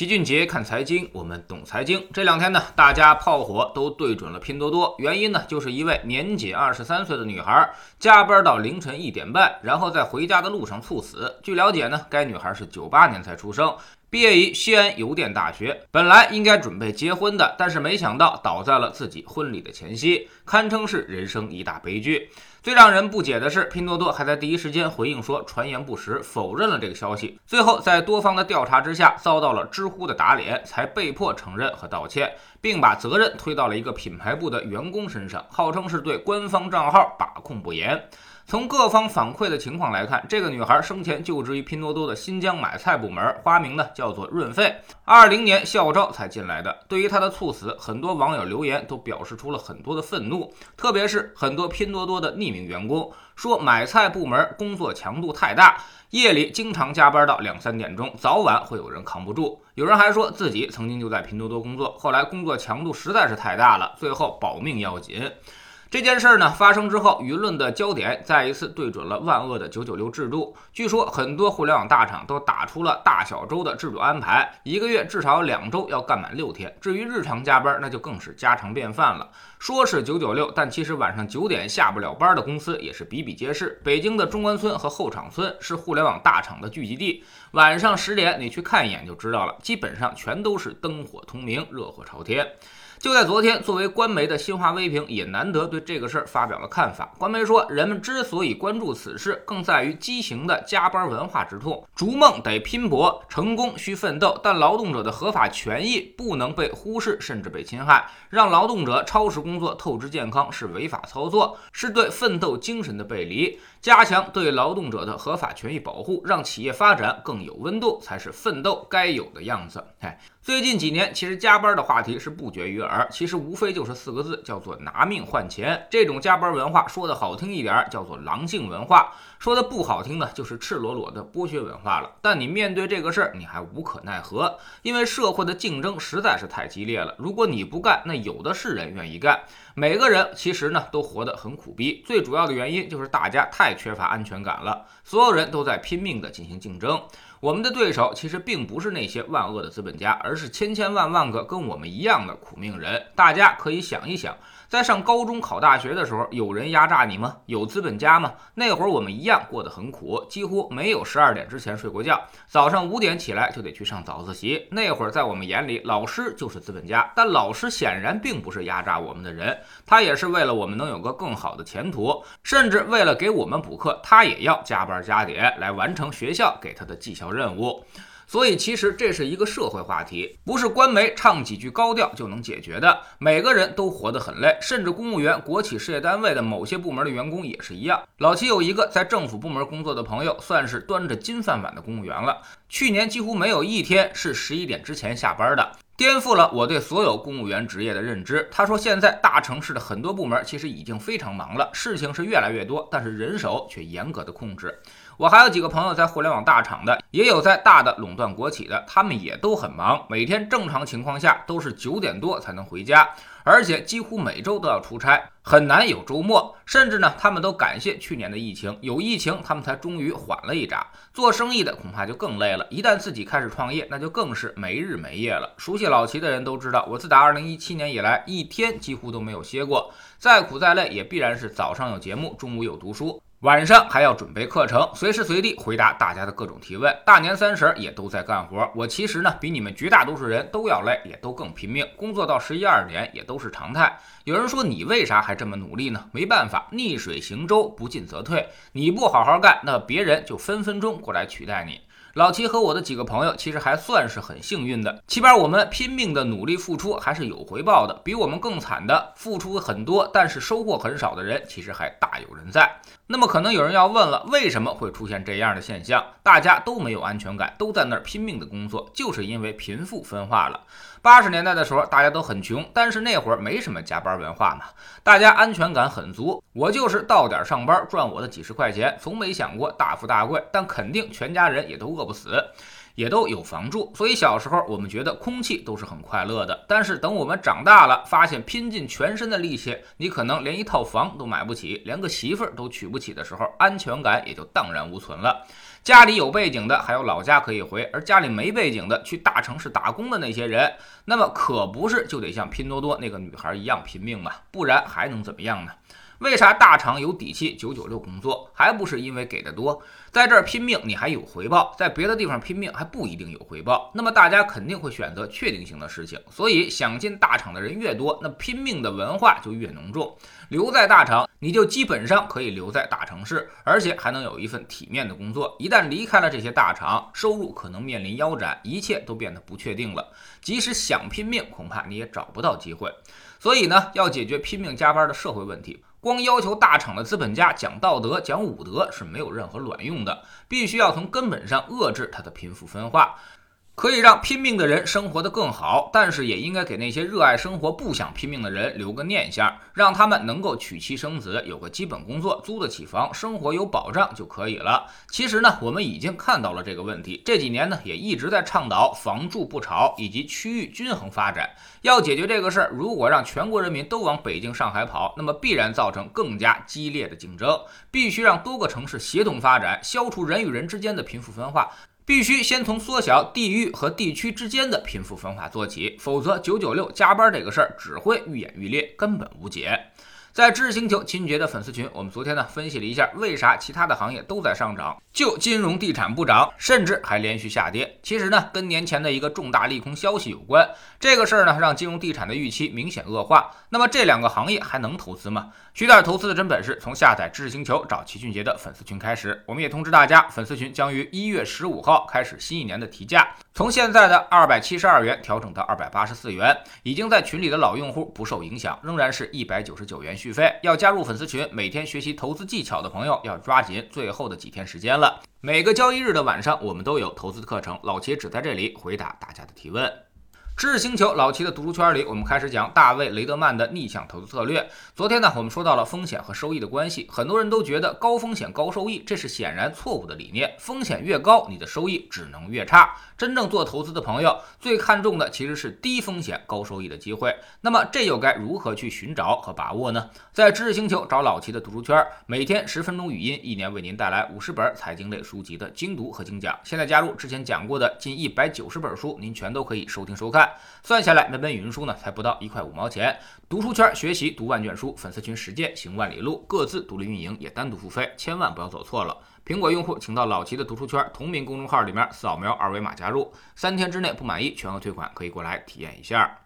齐俊杰看财经，我们懂财经。这两天呢，大家炮火都对准了拼多多，原因呢，就是一位年仅二十三岁的女孩加班到凌晨一点半，然后在回家的路上猝死。据了解呢，该女孩是九八年才出生，毕业于西安邮电大学，本来应该准备结婚的，但是没想到倒在了自己婚礼的前夕，堪称是人生一大悲剧。最让人不解的是，拼多多还在第一时间回应说传言不实，否认了这个消息。最后在多方的调查之下，遭到了知乎的打脸，才被迫承认和道歉，并把责任推到了一个品牌部的员工身上，号称是对官方账号把控不严。从各方反馈的情况来看，这个女孩生前就职于拼多多的新疆买菜部门，花名呢叫做润肺，二零年校招才进来的。对于她的猝死，很多网友留言都表示出了很多的愤怒，特别是很多拼多多的逆一名员工说，买菜部门工作强度太大，夜里经常加班到两三点钟，早晚会有人扛不住。有人还说自己曾经就在拼多多工作，后来工作强度实在是太大了，最后保命要紧。这件事儿呢发生之后，舆论的焦点再一次对准了万恶的九九六制度。据说很多互联网大厂都打出了大小周的制度安排，一个月至少两周要干满六天。至于日常加班，那就更是家常便饭了。说是九九六，但其实晚上九点下不了班的公司也是比比皆是。北京的中关村和后厂村是互联网大厂的聚集地，晚上十点你去看一眼就知道了，基本上全都是灯火通明、热火朝天。就在昨天，作为官媒的新华微评也难得对这个事儿发表了看法。官媒说，人们之所以关注此事，更在于畸形的加班文化之痛。逐梦得拼搏，成功需奋斗，但劳动者的合法权益不能被忽视，甚至被侵害。让劳动者超时工作、透支健康是违法操作，是对奋斗精神的背离。加强对劳动者的合法权益保护，让企业发展更有温度，才是奋斗该有的样子。哎。最近几年，其实加班的话题是不绝于耳。其实无非就是四个字，叫做拿命换钱。这种加班文化，说的好听一点叫做狼性文化，说的不好听的，就是赤裸裸的剥削文化了。但你面对这个事儿，你还无可奈何，因为社会的竞争实在是太激烈了。如果你不干，那有的是人愿意干。每个人其实呢都活得很苦逼，最主要的原因就是大家太缺乏安全感了，所有人都在拼命的进行竞争。我们的对手其实并不是那些万恶的资本家，而是千千万万个跟我们一样的苦命人。大家可以想一想，在上高中考大学的时候，有人压榨你吗？有资本家吗？那会儿我们一样过得很苦，几乎没有十二点之前睡过觉，早上五点起来就得去上早自习。那会儿在我们眼里，老师就是资本家，但老师显然并不是压榨我们的人，他也是为了我们能有个更好的前途，甚至为了给我们补课，他也要加班加点来完成学校给他的绩效。任务，所以其实这是一个社会话题，不是官媒唱几句高调就能解决的。每个人都活得很累，甚至公务员、国企事业单位的某些部门的员工也是一样。老齐有一个在政府部门工作的朋友，算是端着金饭碗的公务员了。去年几乎没有一天是十一点之前下班的，颠覆了我对所有公务员职业的认知。他说，现在大城市的很多部门其实已经非常忙了，事情是越来越多，但是人手却严格的控制。我还有几个朋友在互联网大厂的，也有在大的垄断国企的，他们也都很忙，每天正常情况下都是九点多才能回家，而且几乎每周都要出差，很难有周末。甚至呢，他们都感谢去年的疫情，有疫情他们才终于缓了一闸。做生意的恐怕就更累了，一旦自己开始创业，那就更是没日没夜了。熟悉老齐的人都知道，我自打二零一七年以来，一天几乎都没有歇过，再苦再累，也必然是早上有节目，中午有读书。晚上还要准备课程，随时随地回答大家的各种提问。大年三十也都在干活。我其实呢，比你们绝大多数人都要累，也都更拼命，工作到十一二点也都是常态。有人说你为啥还这么努力呢？没办法，逆水行舟，不进则退。你不好好干，那别人就分分钟过来取代你。老齐和我的几个朋友其实还算是很幸运的，起码我们拼命的努力付出还是有回报的。比我们更惨的，付出很多但是收获很少的人，其实还大有人在。那么可能有人要问了，为什么会出现这样的现象？大家都没有安全感，都在那儿拼命的工作，就是因为贫富分化了。八十年代的时候，大家都很穷，但是那会儿没什么加班文化嘛，大家安全感很足。我就是到点上班赚我的几十块钱，从没想过大富大贵，但肯定全家人也都饿不死。也都有房住，所以小时候我们觉得空气都是很快乐的。但是等我们长大了，发现拼尽全身的力气，你可能连一套房都买不起，连个媳妇儿都娶不起的时候，安全感也就荡然无存了。家里有背景的还有老家可以回，而家里没背景的去大城市打工的那些人，那么可不是就得像拼多多那个女孩一样拼命吗？不然还能怎么样呢？为啥大厂有底气九九六工作，还不是因为给的多？在这儿拼命你还有回报，在别的地方拼命还不一定有回报。那么大家肯定会选择确定性的事情，所以想进大厂的人越多，那拼命的文化就越浓重。留在大厂，你就基本上可以留在大城市，而且还能有一份体面的工作。一旦离开了这些大厂，收入可能面临腰斩，一切都变得不确定了。即使想拼命，恐怕你也找不到机会。所以呢，要解决拼命加班的社会问题。光要求大厂的资本家讲道德、讲武德是没有任何卵用的，必须要从根本上遏制它的贫富分化。可以让拼命的人生活得更好，但是也应该给那些热爱生活、不想拼命的人留个念想，让他们能够娶妻生子，有个基本工作，租得起房，生活有保障就可以了。其实呢，我们已经看到了这个问题，这几年呢也一直在倡导房住不炒以及区域均衡发展。要解决这个事儿，如果让全国人民都往北京、上海跑，那么必然造成更加激烈的竞争。必须让多个城市协同发展，消除人与人之间的贫富分化。必须先从缩小地域和地区之间的贫富分化做起，否则九九六加班这个事儿只会愈演愈烈，根本无解。在知识星球秦爵的粉丝群，我们昨天呢分析了一下为啥其他的行业都在上涨，就金融地产不涨，甚至还连续下跌。其实呢，跟年前的一个重大利空消息有关。这个事儿呢，让金融地产的预期明显恶化。那么这两个行业还能投资吗？学点投资的真本事，从下载知识星球找齐俊杰的粉丝群开始。我们也通知大家，粉丝群将于一月十五号开始新一年的提价，从现在的二百七十二元调整到二百八十四元。已经在群里的老用户不受影响，仍然是一百九十九元续费。要加入粉丝群，每天学习投资技巧的朋友要抓紧最后的几天时间了。每个交易日的晚上，我们都有投资课程，老齐只在这里回答大家的提问。知识星球老齐的读书圈里，我们开始讲大卫雷德曼的逆向投资策略。昨天呢，我们说到了风险和收益的关系，很多人都觉得高风险高收益，这是显然错误的理念。风险越高，你的收益只能越差。真正做投资的朋友最看重的其实是低风险高收益的机会。那么这又该如何去寻找和把握呢？在知识星球找老齐的读书圈，每天十分钟语音，一年为您带来五十本财经类书籍的精读和精讲。现在加入之前讲过的近一百九十本书，您全都可以收听收看。算下来，每本语音书呢才不到一块五毛钱。读书圈学习读万卷书，粉丝群实践行万里路，各自独立运营也单独付费，千万不要走错了。苹果用户请到老齐的读书圈同名公众号里面扫描二维码加入，三天之内不满意全额退款，可以过来体验一下。